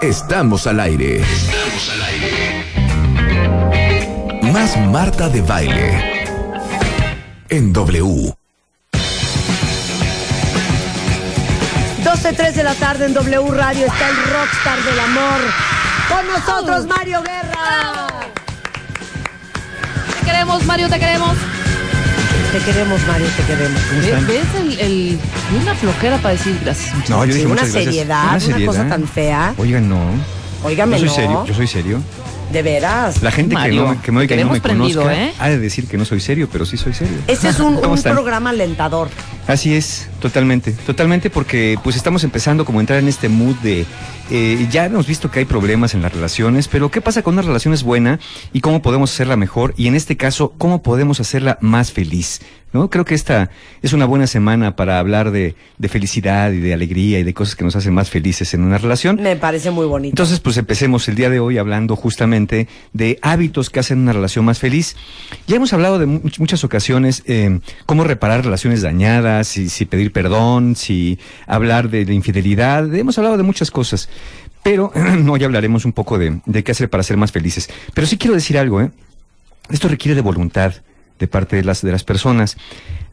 Estamos al aire. Estamos al aire. Más Marta de baile. En W. 12.03 de la tarde en W Radio está el rockstar del amor. Con nosotros, Mario Guerra. Te queremos, Mario, te queremos. Te queremos, Mario, te queremos. ¿Ves ves el, el- una flojera para decir gracias? muchas No, yo Sí, dije una muchas gracias. seriedad, una cosa tan fea. Oigan, no. Óigame, yo soy no. serio, yo soy serio. De veras. La gente que, no, que me oiga y no me conozca ¿eh? ha de decir que no soy serio, pero sí soy serio. Este es un, ¿Cómo un programa alentador. Así es, totalmente, totalmente porque pues estamos empezando como a entrar en este mood de eh, ya hemos visto que hay problemas en las relaciones, pero ¿qué pasa con una relación es buena y cómo podemos hacerla mejor? Y en este caso, ¿cómo podemos hacerla más feliz? ¿No? Creo que esta es una buena semana para hablar de, de felicidad y de alegría y de cosas que nos hacen más felices en una relación. Me parece muy bonito. Entonces, pues empecemos el día de hoy hablando justamente de hábitos que hacen una relación más feliz. Ya hemos hablado de mu- muchas ocasiones eh, cómo reparar relaciones dañadas, si, si pedir perdón, si hablar de infidelidad. Hemos hablado de muchas cosas. Pero hoy hablaremos un poco de, de qué hacer para ser más felices. Pero sí quiero decir algo, ¿eh? Esto requiere de voluntad de parte de las, de las personas.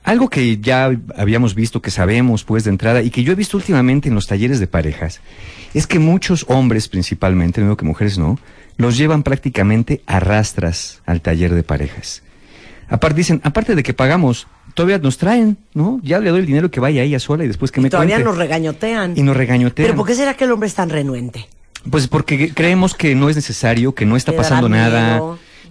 Algo que ya habíamos visto, que sabemos pues de entrada y que yo he visto últimamente en los talleres de parejas, es que muchos hombres principalmente, no digo que mujeres no, los llevan prácticamente a rastras al taller de parejas. Aparte dicen, aparte de que pagamos, todavía nos traen, ¿no? Ya le doy el dinero que vaya ella sola y después que Y me todavía cuente. nos regañotean. y nos regañotean. Pero ¿por qué será que el hombre es tan renuente? Pues porque creemos que no es necesario, que no está pasando nada.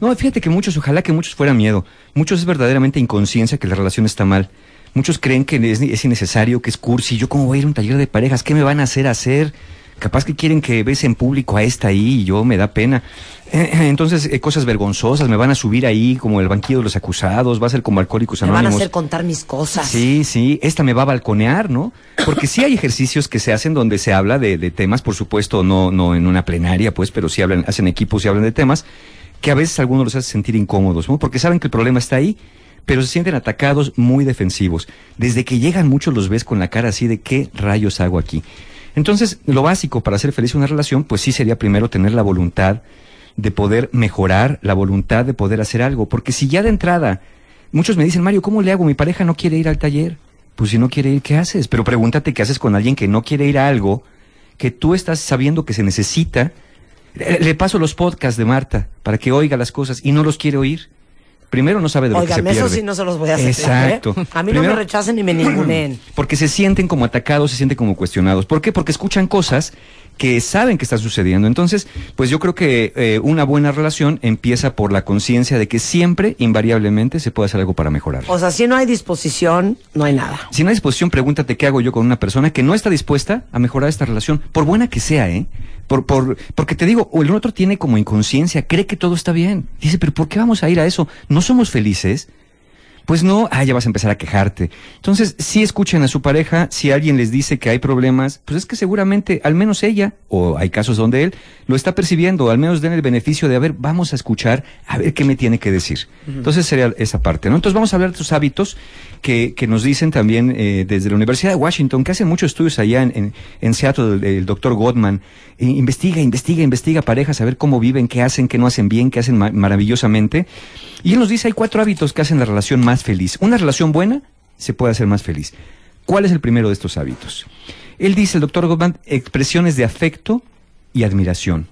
No, fíjate que muchos, ojalá que muchos fueran miedo. Muchos es verdaderamente inconsciencia que la relación está mal. Muchos creen que es, es innecesario, que es cursi. Yo cómo voy a ir a un taller de parejas, ¿qué me van a hacer hacer? Capaz que quieren que ves en público a esta ahí y yo me da pena. Entonces, eh, cosas vergonzosas, me van a subir ahí como el banquillo de los acusados, va a ser como alcohólicos Me van a anónimos. hacer contar mis cosas. Sí, sí, esta me va a balconear, ¿no? Porque sí hay ejercicios que se hacen donde se habla de, de temas, por supuesto, no, no en una plenaria, pues, pero sí hablan, hacen equipos y hablan de temas que a veces algunos los hace sentir incómodos, ¿no? Porque saben que el problema está ahí, pero se sienten atacados muy defensivos. Desde que llegan muchos los ves con la cara así de qué rayos hago aquí. Entonces, lo básico para hacer feliz una relación, pues sí sería primero tener la voluntad de poder mejorar, la voluntad de poder hacer algo. Porque si ya de entrada, muchos me dicen, Mario, ¿cómo le hago? Mi pareja no quiere ir al taller. Pues si no quiere ir, ¿qué haces? Pero pregúntate qué haces con alguien que no quiere ir a algo que tú estás sabiendo que se necesita. Le, le paso los podcasts de Marta para que oiga las cosas y no los quiere oír. Primero no sabe de lo que se pierde. eso sí no se los voy a hacer. Exacto. ¿eh? A mí no me rechacen ni me ningunen. porque se sienten como atacados, se sienten como cuestionados. ¿Por qué? Porque escuchan cosas que saben que está sucediendo. Entonces, pues yo creo que eh, una buena relación empieza por la conciencia de que siempre, invariablemente, se puede hacer algo para mejorar. O sea, si no hay disposición, no hay nada. Si no hay disposición, pregúntate qué hago yo con una persona que no está dispuesta a mejorar esta relación, por buena que sea, ¿eh? Por, por, porque te digo, o el otro tiene como inconsciencia, cree que todo está bien. Dice, pero ¿por qué vamos a ir a eso? ¿No somos felices? Pues no, ah, ya vas a empezar a quejarte. Entonces, si escuchen a su pareja, si alguien les dice que hay problemas, pues es que seguramente, al menos ella, o hay casos donde él, lo está percibiendo, al menos den el beneficio de, a ver, vamos a escuchar, a ver qué me tiene que decir. Entonces sería esa parte, ¿no? Entonces vamos a hablar de tus hábitos que, que nos dicen también eh, desde la Universidad de Washington, que hacen muchos estudios allá en, en, en Seattle, el, el doctor Gottman, eh, investiga, investiga, investiga parejas, a ver cómo viven, qué hacen, qué no hacen bien, qué hacen ma- maravillosamente. Y él nos dice, hay cuatro hábitos que hacen la relación más feliz. Una relación buena se puede hacer más feliz. ¿Cuál es el primero de estos hábitos? Él dice, el doctor Gottman, expresiones de afecto y admiración.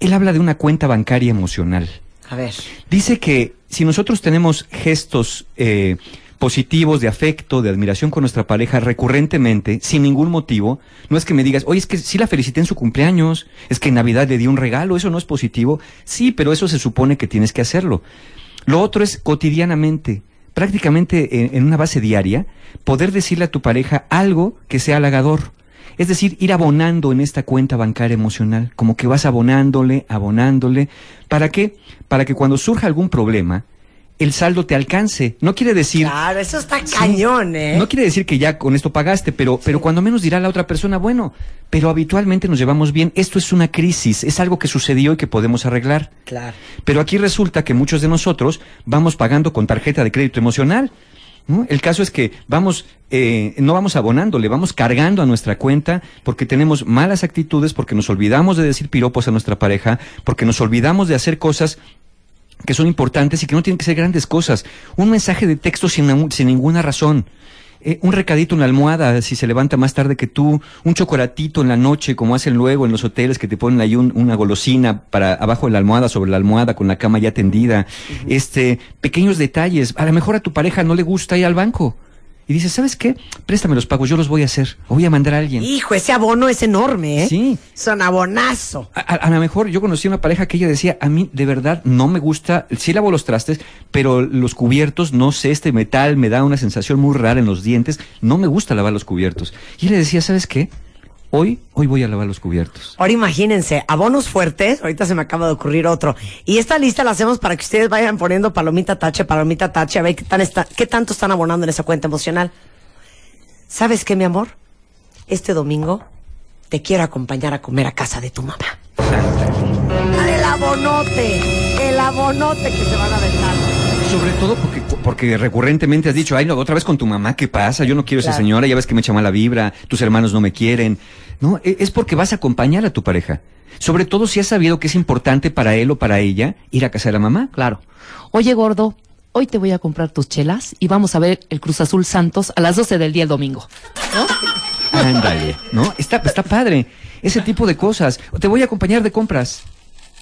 Él habla de una cuenta bancaria emocional. A ver. Dice que si nosotros tenemos gestos eh, positivos de afecto, de admiración con nuestra pareja recurrentemente, sin ningún motivo, no es que me digas, oye, es que sí la felicité en su cumpleaños, es que en Navidad le di un regalo, eso no es positivo. Sí, pero eso se supone que tienes que hacerlo. Lo otro es cotidianamente, prácticamente en, una base diaria, poder decirle a tu pareja algo que sea halagador. Es decir, ir abonando en esta cuenta bancaria emocional, como que vas abonándole, abonándole. ¿Para qué? Para que cuando surja algún problema, el saldo te alcance. No quiere decir... Claro, eso está Sí. cañón, ¿eh? No quiere decir que ya con esto pagaste, pero, pero cuando menos dirá la otra persona, bueno, pero habitualmente nos llevamos bien. Esto es una crisis, es algo que sucedió y que podemos arreglar. Claro. Pero aquí resulta que muchos de nosotros vamos pagando con tarjeta de crédito emocional. ¿no? El caso es que vamos, eh, no vamos abonando, le vamos cargando a nuestra cuenta porque tenemos malas actitudes, porque nos olvidamos de decir piropos a nuestra pareja, porque nos olvidamos de hacer cosas que son importantes y que no tienen que ser grandes cosas. Un mensaje de texto sin, sin ninguna razón. Eh, un recadito en la almohada si se levanta más tarde que tú, un chocolatito en la noche, como hacen luego en los hoteles que te ponen ahí un- una golosina para abajo de la almohada, sobre la almohada, con la cama ya tendida. Este, pequeños detalles. A lo mejor a tu pareja no le gusta ir al banco. Y dices, ¿sabes qué? Préstame los pagos, yo los voy a hacer. O voy a mandar a alguien. Hijo, ese abono es enorme, ¿eh? Sí. Es un abonazo. A, a- a lo mejor yo conocí una pareja que ella decía, a mí de verdad no me gusta, sí lavo los trastes, pero los cubiertos, no sé, este metal me da una sensación muy rara en los dientes, no me gusta lavar los cubiertos. Y él le decía, ¿sabes qué? Hoy, hoy voy a lavar los cubiertos. Ahora imagínense, abonos fuertes, ahorita se me acaba de ocurrir otro. Y esta lista la hacemos para que ustedes vayan poniendo palomita tache, palomita tache, a ver qué, tan tanto están abonando en esa cuenta emocional. ¿Sabes qué, mi amor? Este domingo te quiero acompañar a comer a casa de tu mamá. El abonote, el abonote que se van a aventar. Sobre todo porque, porque recurrentemente has dicho, ay, no, otra vez con tu mamá, ¿qué pasa? Yo no quiero a esa Claro. señora, ya ves que me echa mala vibra, tus hermanos no me quieren. No, e- es porque vas a acompañar a tu pareja. Sobre todo si has sabido que es importante para él o para ella ir a casa de la mamá. Claro. Oye, gordo, hoy te voy a comprar tus chelas y vamos a ver el Cruz Azul Santos a las 12 del día el domingo. ¿No? Ándale, ¿no? Está, está padre. Ese tipo de cosas. Te voy a acompañar de compras.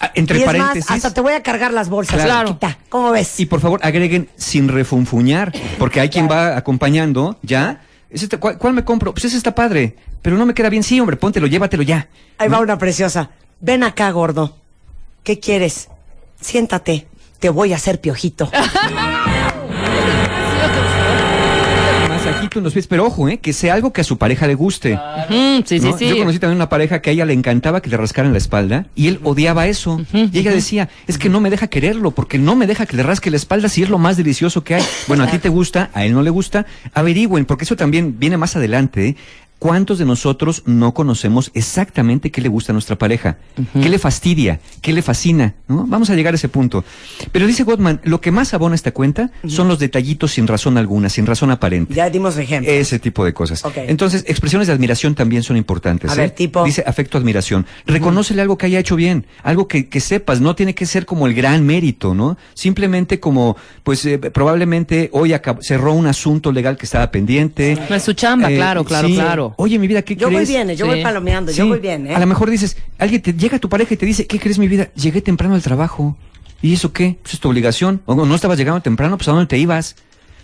Ah, Entre y es paréntesis. más, hasta te voy a cargar las bolsas. Claro. chiquita. ¿Cómo ves? Y por favor, agreguen sin refunfuñar, porque hay quien va acompañando, ¿ya? Es este, ¿cuál, cuál me compro? Pues ese está padre, pero no me queda bien. Sí, hombre, póntelo, llévatelo ya. Ahí va una preciosa. Ven acá, gordo. ¿Qué quieres? Siéntate. Te voy a hacer piojito. En los pies, pero ojo, ¿eh? Que sea algo que a su pareja le guste. Ujú, sí, sí, ¿no? sí. Yo conocí también una pareja que a ella le encantaba que le rascaran la espalda y él odiaba eso. y ella decía, es que no me deja quererlo, porque no me deja que le rasque la espalda si es lo más delicioso que hay. Bueno, a ti te gusta, a él no le gusta. Averigüen, porque eso también viene más adelante. ¿eh? ¿Cuántos de nosotros no conocemos exactamente qué le gusta a nuestra pareja? ¿Qué le fastidia? ¿Qué le fascina? ¿no? Vamos a llegar a ese punto. Pero dice Gottman, lo que más abona esta cuenta son los detallitos sin razón alguna, sin razón aparente. ya dimos ejemplo. Ese tipo de cosas. Ok. Entonces, expresiones de admiración también son importantes. A ¿eh? ver, tipo. Dice afecto, admiración. Reconócele algo que haya hecho bien, algo que, que sepas, no tiene que ser como el gran mérito, ¿no? Simplemente como, pues eh, probablemente hoy cerró un asunto legal que estaba pendiente. No es su chamba, Eh, claro, claro, sí. claro. Oye, mi vida, ¿qué yo voy crees? bien, ¿eh? yo Sí. voy palomeando, yo voy bien, ¿eh? A lo mejor dices, alguien te llega a tu pareja y te dice, ¿qué crees mi vida? Llegué temprano al trabajo. ¿Y eso qué? Pues es tu obligación. O no estabas llegando temprano, pues ¿a dónde te ibas?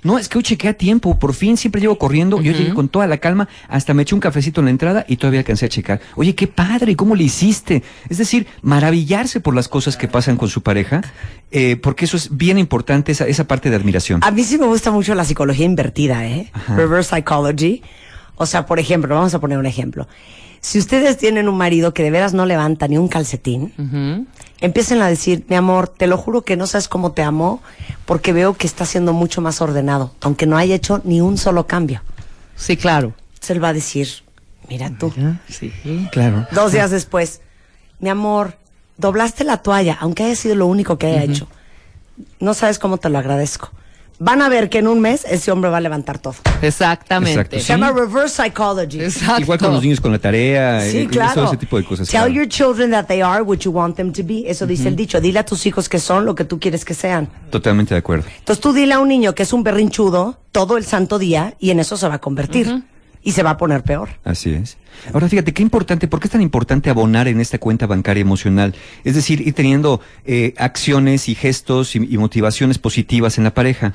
No, es que hoy chequé a tiempo, por fin siempre llego corriendo, yo llegué con toda la calma, hasta me eché un cafecito en la entrada y todavía alcancé a checar. Oye, qué padre, ¿cómo le hiciste? Es decir, maravillarse por las cosas que pasan con su pareja, eh, porque eso es bien importante, esa, esa parte de admiración. A mí sí me gusta mucho la psicología invertida, ¿eh? Ajá. Reverse psychology. O sea, por ejemplo, vamos a poner un ejemplo. Si ustedes tienen un marido que de veras no levanta ni un calcetín, empiecen a decir, mi amor, te lo juro que no sabes cómo te amo, porque veo que está siendo mucho más ordenado, aunque no haya hecho ni un solo cambio. Sí, claro. Entonces él va a decir, mira tú. Sí. Claro. Dos días después, mi amor, doblaste la toalla, aunque haya sido lo único que haya hecho. No sabes cómo te lo agradezco. Van a ver que en un mes ese hombre va a levantar todo. Exactamente. Exacto, Se llama reverse psychology. Exacto. Igual con los niños con la tarea, Sí, eh, claro. todo ese tipo de cosas. Tell claro. your children that they are what you want them to be. Eso dice el dicho. Dile a tus hijos que son lo que tú quieres que sean. Totalmente de acuerdo. Entonces tú dile a un niño que es un berrinchudo todo el santo día y en eso se va a convertir. Y se va a poner peor. Así es. Ahora fíjate, qué importante, ¿por qué es tan importante abonar en esta cuenta bancaria emocional? Es decir, ir teniendo eh, acciones y gestos y, motivaciones positivas en la pareja.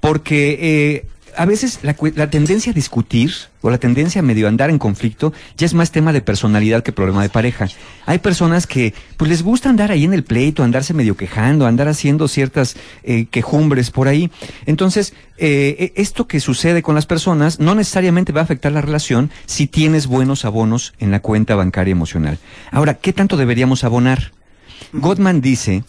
Porque eh, a veces la, la tendencia a discutir o la tendencia a medio andar en conflicto ya es más tema de personalidad que problema de pareja. Hay personas que pues les gusta andar ahí en el pleito, andarse medio quejando, andar haciendo ciertas eh, quejumbres por ahí. Entonces, eh, eh, esto que sucede con las personas no necesariamente va a afectar la relación si tienes buenos abonos en la cuenta bancaria emocional. Ahora, ¿qué tanto deberíamos abonar? Gottman dice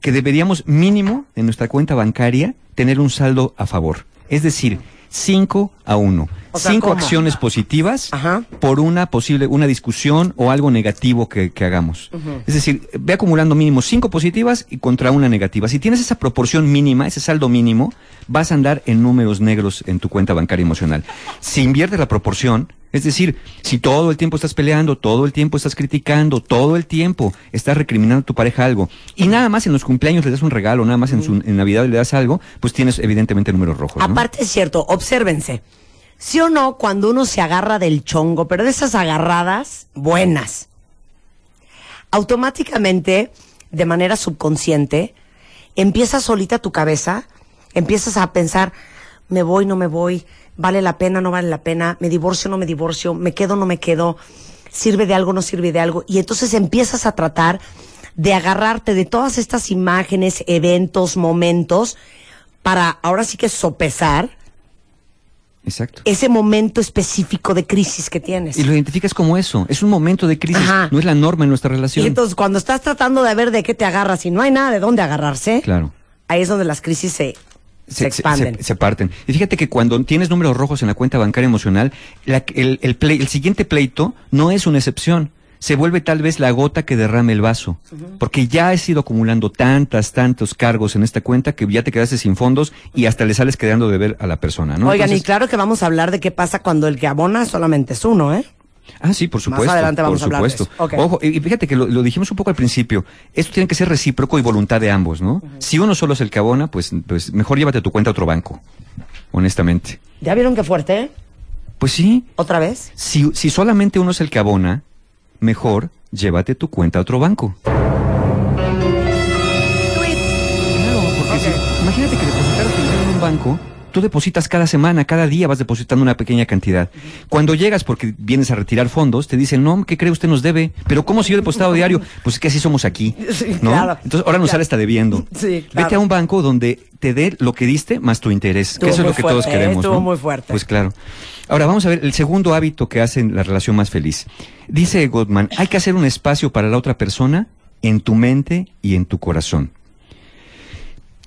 que deberíamos mínimo en nuestra cuenta bancaria tener un saldo a favor. Es decir, 5 a 1. O sea, Cinco ¿cómo? acciones positivas Ajá. por una posible, una discusión o algo negativo que, que hagamos. Es decir, ve acumulando mínimo cinco positivas y contra una negativa. Si tienes esa proporción mínima, ese saldo mínimo, vas a andar en números negros en tu cuenta bancaria emocional. Si inviertes la proporción, es decir, si todo el tiempo estás peleando, todo el tiempo estás criticando, todo el tiempo estás recriminando a tu pareja algo, y nada más en los cumpleaños le das un regalo, nada más en, su, en Navidad le das algo, pues tienes evidentemente números rojos. ¿no? Aparte es cierto, obsérvense. Sí o no, cuando uno se agarra del chongo, pero de esas agarradas buenas, automáticamente, de manera subconsciente, empieza solita tu cabeza, empiezas a pensar, me voy, no me voy, vale la pena, no vale la pena, me divorcio, no me divorcio, me quedo, no me quedo, sirve de algo, no sirve de algo, y entonces empiezas a tratar de agarrarte de todas estas imágenes, eventos, momentos, para ahora sí que sopesar Exacto. ese momento específico de crisis que tienes. Y lo identificas como eso, es un momento de crisis, Ajá. no es la norma en nuestra relación. Y entonces cuando estás tratando de ver de qué te agarras y no hay nada de dónde agarrarse, Claro. ahí es donde las crisis se, se, expanden. Se, se parten. Y fíjate que cuando tienes números rojos en la cuenta bancaria emocional, la- el, el el siguiente pleito no es una excepción. Se vuelve tal vez la gota que derrame el vaso. Porque ya has ido acumulando tantas, tantos cargos en esta cuenta que ya te quedaste sin fondos y hasta le sales quedando de ver a la persona, ¿no? Oigan, y claro que vamos a hablar de qué pasa cuando el que abona solamente es uno, ¿eh? Ah, sí, por supuesto. adelante vamos por a hablar de eso. Ojo, y fíjate que lo, lo dijimos un poco al principio. Esto tiene que ser recíproco y voluntad de ambos, ¿no? Si uno solo es el que abona, pues, pues mejor llévate tu cuenta a otro banco. Honestamente. ¿Ya vieron qué fuerte? eh? Pues sí. ¿Otra vez? Si, si solamente uno es el que abona, mejor llévate tu cuenta a otro banco. Claro, porque si- imagínate que depositaras tu dinero en un banco, tú depositas cada semana, cada día vas depositando una pequeña cantidad. Cuando llegas porque vienes a retirar fondos, te dicen, no, ¿qué cree usted nos debe? Pero ¿cómo si yo he depositado diario? Pues es que así somos aquí, Sí, ¿no? claro. Entonces ahora nos Claro. sale hasta debiendo. Sí, claro. Vete a un banco donde te dé lo que diste más tu interés, Estuvo que eso es lo que todos fuerte, queremos. Estuvo ¿no? muy fuerte. Pues claro. Ahora vamos a ver el segundo hábito que hace la relación más feliz. Dice Gottman, hay que hacer un espacio para la otra persona en tu mente y en tu corazón.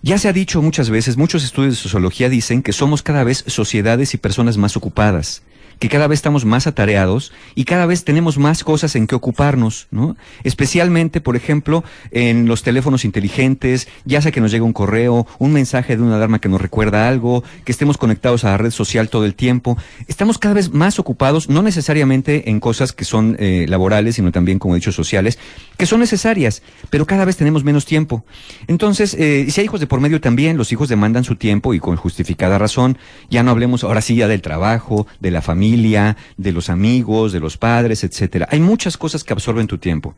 Ya se ha dicho muchas veces, muchos estudios de sociología dicen que somos cada vez sociedades y personas más ocupadas, que cada vez estamos más atareados y cada vez tenemos más cosas en que ocuparnos, ¿no? Especialmente, por ejemplo, en los teléfonos inteligentes, ya sea que nos llega un correo, un mensaje de una alarma que nos recuerda algo, que estemos conectados a la red social todo el tiempo. Estamos cada vez más ocupados, no necesariamente en cosas que son eh, laborales, sino también, como he dicho, sociales, que son necesarias, pero cada vez tenemos menos tiempo. Entonces, eh, si hay hijos de por medio también, los hijos demandan su tiempo y con justificada razón. Ya no hablemos ahora sí ya del trabajo, de la familia, de los amigos, de los padres, etcétera. Hay muchas cosas que absorben tu tiempo.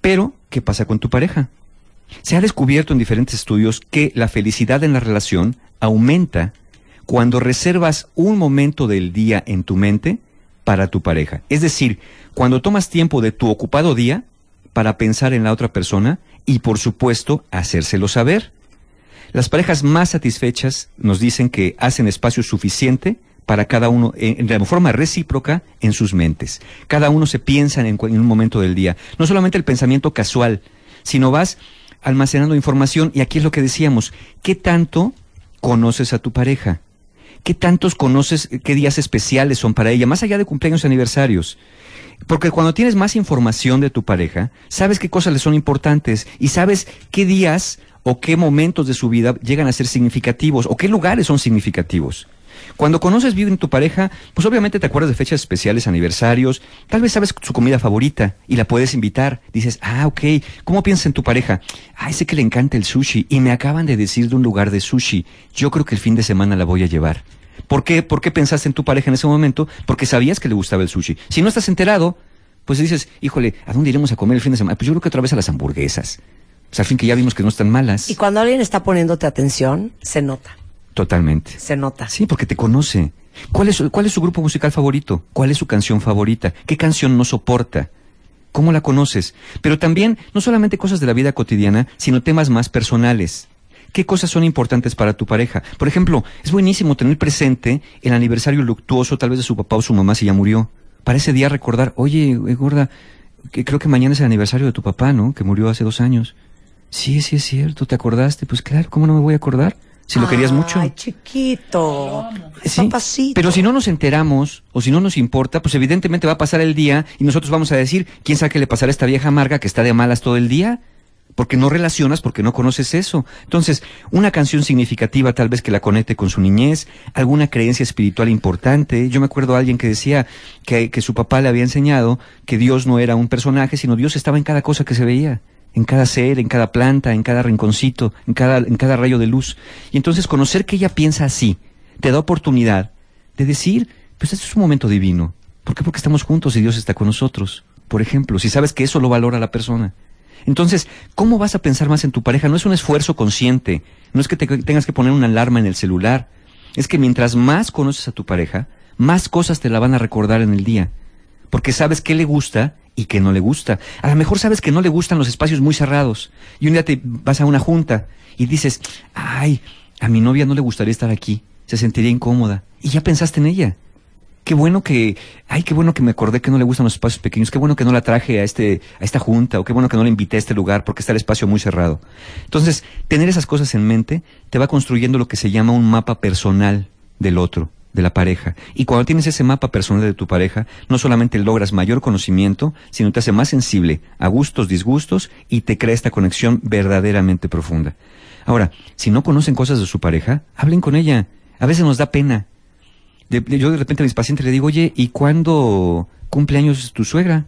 Pero, ¿qué pasa con tu pareja? Se ha descubierto en diferentes estudios que la felicidad en la relación aumenta cuando reservas un momento del día en tu mente para tu pareja. Es decir, cuando tomas tiempo de tu ocupado día para pensar en la otra persona y, por supuesto, hacérselo saber. Las parejas más satisfechas nos dicen que hacen espacio suficiente para cada uno, en, de forma recíproca, en sus mentes. Cada uno se piensa en, en un momento del día. No solamente el pensamiento casual, sino vas almacenando información. Y aquí es lo que decíamos, ¿qué tanto conoces a tu pareja? ¿Qué tantos conoces, qué días especiales son para ella, más allá de cumpleaños y aniversarios? Porque cuando tienes más información de tu pareja, sabes qué cosas le son importantes y sabes qué días o qué momentos de su vida llegan a ser significativos o qué lugares son significativos. Cuando conoces bien tu pareja, pues obviamente te acuerdas de fechas especiales, aniversarios, tal vez sabes su comida favorita y la puedes invitar. Dices, ah, ok, ¿cómo piensas en tu pareja? Ah, sé que le encanta el sushi y me acaban de decir de un lugar de sushi. Yo creo que el fin de semana la voy a llevar. ¿Por qué? ¿Por qué pensaste en tu pareja en ese momento? Porque sabías que le gustaba el sushi. Si no estás enterado, pues dices, híjole, ¿a dónde iremos a comer el fin de semana? Pues yo creo que otra vez a las hamburguesas. Pues al fin que ya vimos que no están malas. Y cuando alguien está poniéndote atención, se nota, Totalmente. se nota. Sí, porque te conoce. ¿Cuál es, su- ¿Cuál es su grupo musical favorito? ¿Cuál es su canción favorita? ¿Qué canción no soporta? ¿Cómo la conoces? Pero también, no solamente cosas de la vida cotidiana, sino temas más personales. ¿Qué cosas son importantes para tu pareja? Por ejemplo, es buenísimo tener presente el aniversario luctuoso tal vez de su papá o su mamá si ya murió. Para ese día recordar, oye, eh, gorda, que creo que mañana es el aniversario de tu papá, ¿no? Que murió hace dos años. Sí, sí es cierto, ¿te acordaste? Pues claro, ¿cómo no me voy a acordar? Si lo querías mucho. Ay, chiquito. Sí, Papacito. Pero si no nos enteramos o si no nos importa, pues evidentemente va a pasar el día y nosotros vamos a decir, ¿quién sabe qué le pasará a esta vieja amarga que está de malas todo el día? Porque no relacionas, porque no conoces eso. Entonces, una canción significativa tal vez que la conecte con su niñez, alguna creencia espiritual importante. Yo me acuerdo a alguien que decía que, que su papá le había enseñado que Dios no era un personaje, sino Dios estaba en cada cosa que se veía en cada ser, en cada planta, en cada rinconcito, en cada, en cada rayo de luz. Y entonces conocer que ella piensa así, te da oportunidad de decir, pues este es un momento divino. ¿Por qué? Porque estamos juntos y Dios está con nosotros. Por ejemplo, si sabes que eso lo valora la persona. Entonces, ¿cómo vas a pensar más en tu pareja? No es un esfuerzo consciente, no es que te tengas que poner una alarma en el celular. Es que mientras más conoces a tu pareja, más cosas te la van a recordar en el día. Porque sabes qué le gusta y qué no le gusta. A lo mejor sabes que no le gustan los espacios muy cerrados. Y un día te vas a una junta y dices, ay, a mi novia no le gustaría estar aquí. Se sentiría incómoda. Y ya pensaste en ella. Qué bueno que, ay, qué bueno que me acordé que no le gustan los espacios pequeños, qué bueno que no la traje a este, a esta junta, o qué bueno que no la invité a este lugar porque está el espacio muy cerrado. Entonces, tener esas cosas en mente te va construyendo lo que se llama un mapa personal del otro, de la pareja. Y cuando tienes ese mapa personal de tu pareja, no solamente logras mayor conocimiento, sino te hace más sensible a gustos, disgustos y te crea esta conexión verdaderamente profunda. Ahora, si no conocen cosas de su pareja, hablen con ella. A veces nos da pena yo de repente a mis pacientes le digo, oye, ¿y cuándo cumpleaños tu suegra?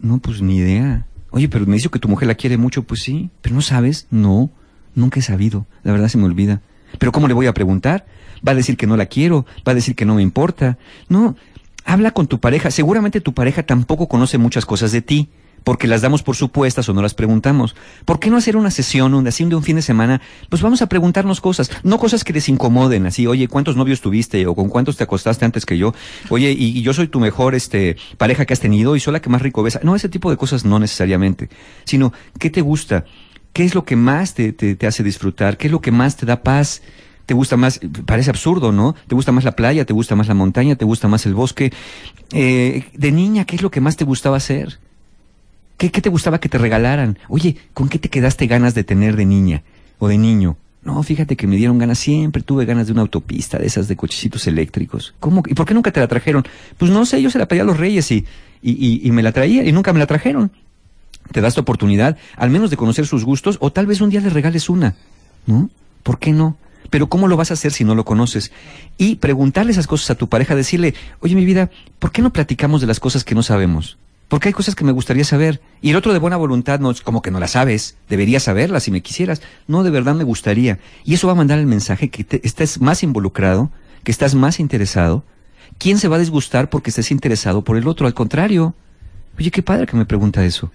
No, pues ni idea. Oye, pero me dice que tu mujer la quiere mucho, pues sí, pero no sabes, no, nunca he sabido, la verdad se me olvida. Pero ¿cómo le voy a preguntar? Va a decir que no la quiero, va a decir que no me importa. No, habla con tu pareja, seguramente tu pareja tampoco conoce muchas cosas de ti porque las damos por supuestas o no las preguntamos. ¿Por qué no hacer una sesión, así de un fin de semana? Pues vamos a preguntarnos cosas, no cosas que les incomoden, así, oye, ¿cuántos novios tuviste? o con cuántos te acostaste antes que yo? Oye, y, yo soy tu mejor este pareja que has tenido y soy la que más rico ves. No, ese tipo de cosas no necesariamente, sino, ¿qué te gusta? ¿Qué es lo que más te, te, hace disfrutar? ¿Qué es lo que más te da paz? ¿Te gusta más? Parece absurdo, ¿no? ¿Te gusta más la playa? ¿Te gusta más la montaña? ¿Te gusta más el bosque? Eh, de niña, ¿qué es lo que más te gustaba hacer? ¿Qué, ¿Qué te gustaba que te regalaran? Oye, ¿con qué te quedaste ganas de tener de niña o de niño? No, fíjate que me dieron ganas, siempre tuve ganas de una autopista, de esas de cochecitos eléctricos. ¿Cómo? ¿Y por qué nunca te la trajeron? Pues no sé, yo se la pedí a los reyes y, y, y, y me la traía y nunca me la trajeron. Te das tu oportunidad, al menos de conocer sus gustos, o tal vez un día le regales una, ¿no? ¿Por qué no? Pero ¿cómo lo vas a hacer si no lo conoces? Y preguntarle esas cosas a tu pareja, decirle, oye mi vida, ¿por qué no platicamos de las cosas que no sabemos? Porque hay cosas que me gustaría saber. Y el otro de buena voluntad no como que no las sabes. Deberías saberlas si me quisieras. No, de verdad me gustaría. Y eso va a mandar el mensaje que te, estás más involucrado, que estás más interesado. ¿Quién se va a disgustar porque estés interesado por el otro? Al contrario. Oye, qué padre que me pregunta eso.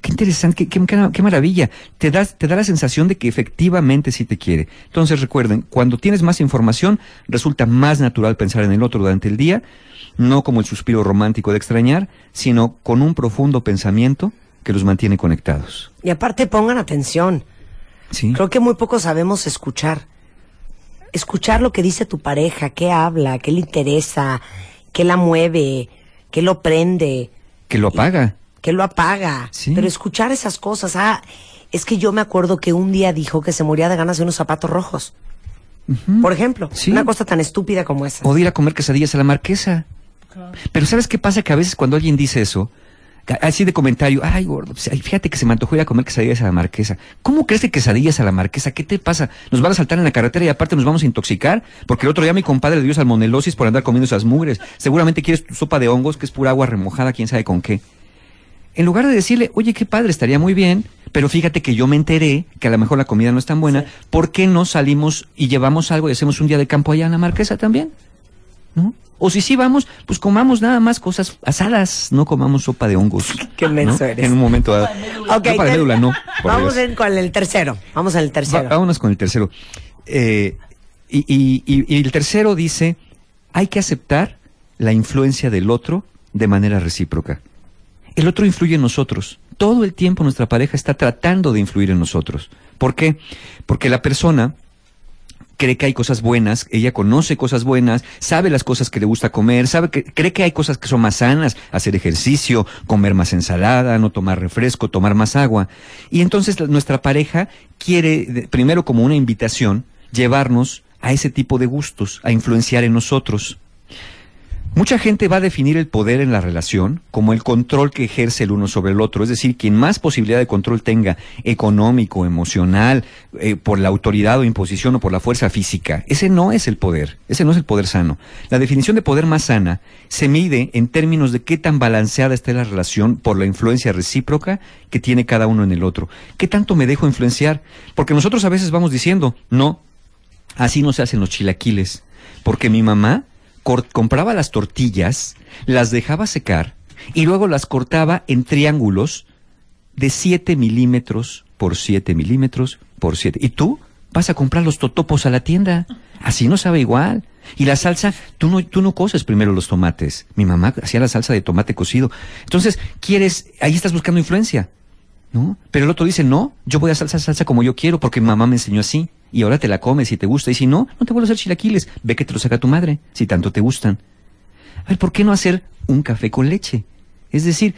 Qué interesante, qué, qué, qué maravilla. Te, das, te da la sensación de que efectivamente sí te quiere. Entonces recuerden, cuando tienes más información, resulta más natural pensar en el otro durante el día no como el suspiro romántico de extrañar, sino con un profundo pensamiento que los mantiene conectados. Y aparte pongan atención. ¿Sí? Creo que muy poco sabemos escuchar. Escuchar lo que dice tu pareja, qué habla, qué le interesa, qué la mueve, qué lo prende. Que lo apaga. Que lo apaga. Sí. Pero escuchar esas cosas. Ah, es que yo me acuerdo que un día dijo que se moría de ganas de unos zapatos rojos. Uh -huh. Por ejemplo, Sí. una cosa tan estúpida como esa. O de ir a comer quesadillas a la marquesa. Pero ¿sabes qué pasa? Que a veces cuando alguien dice eso, así de comentario, ay gordo, pues, fíjate que se me antojó ir a comer quesadillas a la marquesa. ¿Cómo crees que quesadillas a la marquesa? ¿Qué te pasa? Nos van a saltar en la carretera y aparte nos vamos a intoxicar, porque el otro día mi compadre le dio salmonelosis por andar comiendo esas mugres. Seguramente quieres tu sopa de hongos, que es pura agua remojada, quién sabe con qué. En lugar de decirle, oye, qué padre, estaría muy bien, pero fíjate que yo me enteré que a lo mejor la comida no es tan buena, ¿por qué no salimos y llevamos algo y hacemos un día de campo allá en la marquesa también? ¿No? O si sí vamos, pues comamos nada más cosas asadas, no comamos sopa de hongos. Qué ¿no? menso eres. En un momento dado. Ok, Sopa de te- médula, no. Vamos en con el tercero. Vamos Va- tercero. vámonos con el tercero. Eh, y, y- y- y el tercero dice, hay que aceptar la influencia del otro de manera recíproca. El otro influye en nosotros. Todo el tiempo nuestra pareja está tratando de influir en nosotros. ¿Por qué? Porque la persona cree que hay cosas buenas, ella conoce cosas buenas, sabe las cosas que le gusta comer, sabe que cree que hay cosas que son más sanas, hacer ejercicio, comer más ensalada, no tomar refresco, tomar más agua. Y entonces nuestra pareja quiere primero como una invitación llevarnos a ese tipo de gustos, a influenciar en nosotros. Mucha gente va a definir el poder en la relación como el control que ejerce el uno sobre el otro, es decir, quien más posibilidad de control tenga, económico, emocional, eh, por la autoridad o imposición o por la fuerza física. Ese no es el poder, ese no es el poder sano. La definición de poder más sana se mide en términos de qué tan balanceada está la relación por la influencia recíproca que tiene cada uno en el otro. ¿Qué tanto me dejo influenciar? Porque nosotros a veces vamos diciendo, no, así no se hacen los chilaquiles, porque mi mamá compraba las tortillas, las dejaba secar y luego las cortaba en triángulos de 7 milímetros por 7 milímetros por 7. Y tú vas a comprar los totopos a la tienda. Así no sabe igual. Y la salsa, tú no, tú no coces primero los tomates. Mi mamá hacía la salsa de tomate cocido. Entonces, quieres, ahí estás buscando influencia. ¿No? Pero el otro dice, no, yo voy a hacer salsa como yo quiero porque mamá me enseñó así y ahora te la comes si te gusta. Y si no, no te vuelvo a hacer chilaquiles. Ve que te lo saca tu madre, si tanto te gustan. A ver, ¿por qué no hacer un café con leche? Es decir,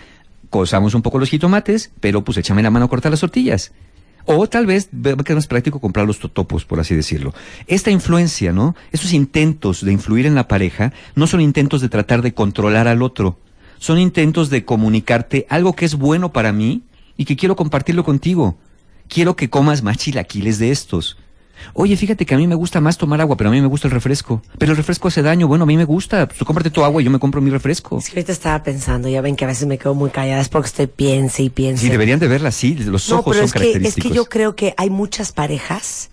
cosamos un poco los jitomates, pero pues échame la mano a cortar las tortillas. O tal vez va a más práctico comprar los totopos, por así decirlo. Esta influencia, ¿no? Esos intentos de influir en la pareja no son intentos de tratar de controlar al otro. Son intentos de comunicarte algo que es bueno para mí y que quiero compartirlo contigo. Quiero que comas más chilaquiles de estos. Oye, fíjate que a mí me gusta más tomar agua, pero a mí me gusta el refresco. Pero el refresco hace daño. Bueno, a mí me gusta. Pues tú cómprate tu agua y yo me compro mi refresco. Es que ahorita estaba pensando, ya ven que a veces me quedo muy callada, es porque estoy piense y piense. Sí, deberían de verla así, los no, ojos pero son es que, característicos. es que yo creo que hay muchas parejas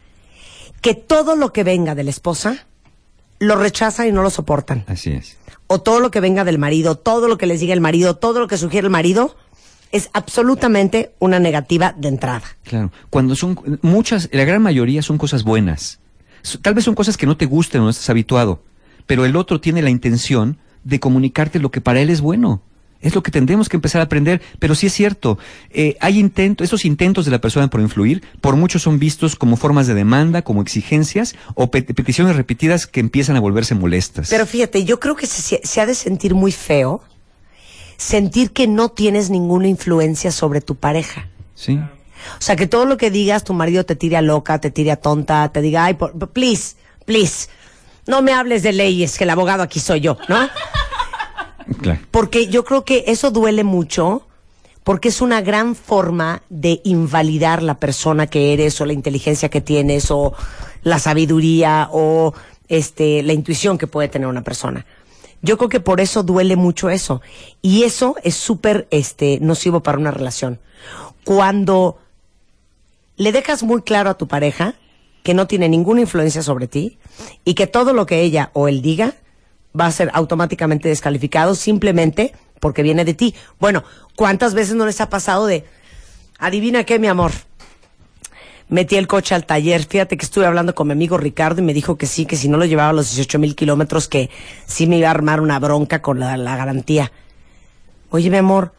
que todo lo que venga de la esposa lo rechazan y no lo soportan. Así es. O todo lo que venga del marido, todo lo que les diga el marido, todo lo que sugiere el marido, es absolutamente una negativa de entrada. Claro. Cuando son muchas, la gran mayoría son cosas buenas. Tal vez son cosas que no te gusten o no estás habituado, pero el otro tiene la intención de comunicarte lo que para él es bueno. Es lo que tendremos que empezar a aprender, pero sí es cierto, eh, hay intentos, esos intentos de la persona por influir, por muchos son vistos como formas de demanda, como exigencias o pe- peticiones repetidas que empiezan a volverse molestas. Pero fíjate, yo creo que se, se ha de sentir muy feo sentir que no tienes ninguna influencia sobre tu pareja. sí, O sea, que todo lo que digas, tu marido te tire a loca, te tire a tonta, te diga, ay, por, please, please, no me hables de leyes, que el abogado aquí soy yo, ¿no? claro. Porque yo creo que eso duele mucho, porque es una gran forma de invalidar la persona que eres, o la inteligencia que tienes, o la sabiduría, o este, la intuición que puede tener una persona. Yo creo que por eso duele mucho eso. Y eso es súper este, nocivo para una relación. Cuando le dejas muy claro a tu pareja que no tiene ninguna influencia sobre ti y que todo lo que ella o él diga va a ser automáticamente descalificado simplemente porque viene de ti. Bueno, ¿cuántas veces no les ha pasado de, adivina qué, mi amor? Metí el coche al taller. Fíjate que estuve hablando con mi amigo Ricardo y me dijo que sí, que si no lo llevaba a los 18 mil kilómetros, que sí me iba a armar una bronca con la, garantía. Oye, mi amor,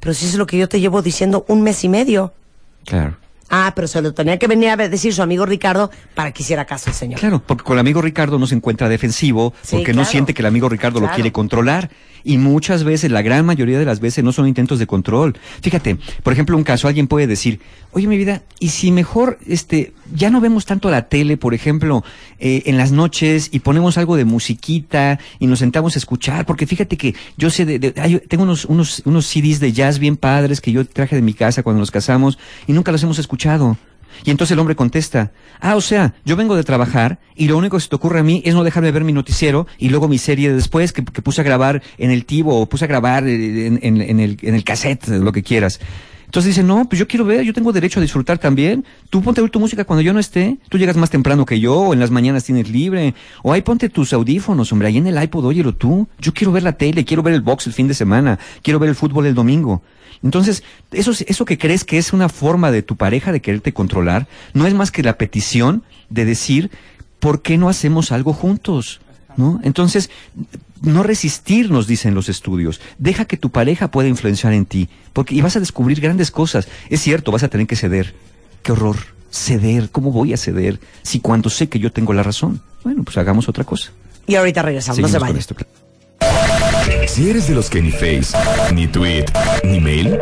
pero si es lo que yo te llevo diciendo un mes y medio. Claro. Ah, pero se lo tenía que venir a decir su amigo Ricardo para que hiciera caso el señor. Claro, porque con el amigo Ricardo no se encuentra defensivo, Sí, porque no siente que el amigo Ricardo lo quiere controlar. Y muchas veces, la gran mayoría de las veces, no son intentos de control. Fíjate, por ejemplo, un caso, alguien puede decir, oye, mi vida, ¿y si mejor, este, ya no vemos tanto la tele, por ejemplo, eh, en las noches y ponemos algo de musiquita y nos sentamos a escuchar? Porque fíjate que yo sé, de, de- tengo unos, unos, unos CDs de jazz bien padres que yo traje de mi casa cuando nos casamos y nunca los hemos escuchado. Y entonces el hombre contesta, ah, o sea, yo vengo de trabajar y lo único que se te ocurre a mí es no dejarme ver mi noticiero y luego mi serie de después que, que puse a grabar en el tivo o puse a grabar eh, en, en- en el, en el cassette, lo que quieras. Entonces dice, no, pues yo quiero ver, yo tengo derecho a disfrutar también. Tú ponte a oír tu música cuando yo no esté. Tú llegas más temprano que yo, o en las mañanas tienes libre. O ahí ponte tus audífonos, hombre, ahí en el iPod, óyelo tú. Yo quiero ver la tele, quiero ver el box el fin de semana, quiero ver el fútbol el domingo. Entonces, eso, eso que crees que es una forma de tu pareja de quererte controlar, no es más que la petición de decir, ¿por qué no hacemos algo juntos? ¿No? Entonces, no resistir, nos dicen los estudios. Deja que tu pareja pueda influenciar en ti, porque y vas a descubrir grandes cosas. Es cierto, vas a tener que ceder. Qué horror, ceder. ¿Cómo voy a ceder si cuando sé que yo tengo la razón? Bueno, pues hagamos otra cosa. Y ahorita regresamos, no se vayan. esto. Si eres de los que ni Face, ni Tweet, ni Mail,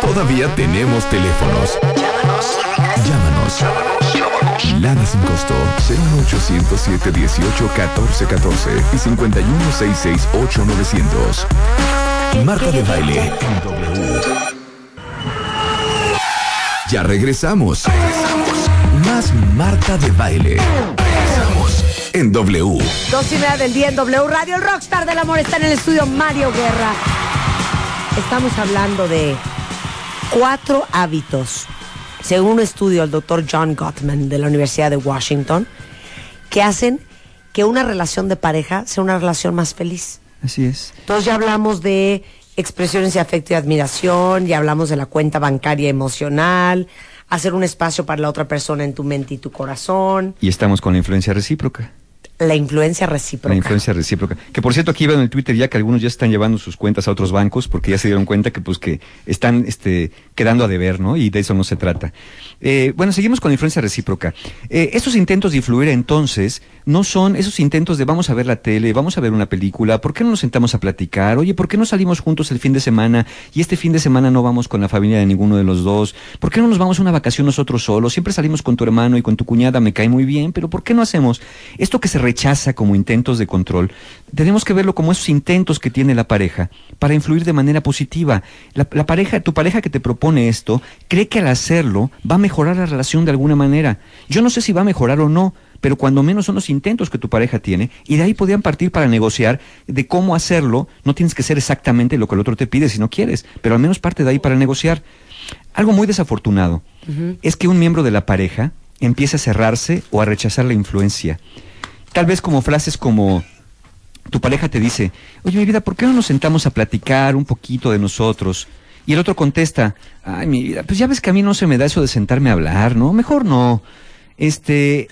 todavía tenemos teléfonos. Llámanos. Llámanos Llámanos. Lada sin costo 01807 18 14 14 y 5166 900 Marta de baile en W. Ya regresamos. Más Marta de baile. Regresamos en W. Dos y media del día en W Radio. El rockstar del amor está en el estudio Mario Guerra. Estamos hablando de cuatro hábitos, según un estudio del doctor John Gottman de la Universidad de Washington, que hacen que una relación de pareja sea una relación más feliz. Así es. Entonces ya hablamos de expresiones de afecto y admiración, ya hablamos de la cuenta bancaria emocional, hacer un espacio para la otra persona en tu mente y tu corazón, Y estamos con la influencia recíproca. La influencia recíproca. La influencia recíproca. Que por cierto, aquí veo en el Twitter ya que algunos ya están llevando sus cuentas a otros bancos porque ya se dieron cuenta que pues que están este, quedando a deber, ¿no? Y de eso no se trata. Eh, bueno, seguimos con la influencia recíproca. Eh, estos intentos de influir entonces no son esos intentos de vamos a ver la tele, vamos a ver una película, ¿por qué no nos sentamos a platicar? Oye, ¿por qué no salimos juntos el fin de semana y este fin de semana no vamos con la familia de ninguno de los dos? ¿Por qué no nos vamos a una vacación nosotros solos? Siempre salimos con tu hermano y con tu cuñada, me cae muy bien, pero ¿por qué no hacemos esto que se rechaza como intentos de control? Tenemos que verlo como esos intentos que tiene la pareja para influir de manera positiva. La, la pareja, tu pareja que te propone esto, cree que al hacerlo va a mejorar la relación de alguna manera. Yo no sé si va a mejorar o no, pero cuando menos son los intentos que tu pareja tiene, y de ahí podrían partir para negociar de cómo hacerlo. No tienes que ser exactamente lo que el otro te pide si no quieres, pero al menos parte de ahí para negociar. Algo muy desafortunado es que un miembro de la pareja empiece a cerrarse o a rechazar la influencia. Tal vez como frases como tu pareja te dice, oye mi vida, ¿por qué no nos sentamos a platicar un poquito de nosotros? Y el otro contesta, ay mi vida, pues ya ves que a mí no se me da eso de sentarme a hablar, ¿no? Mejor no. Este,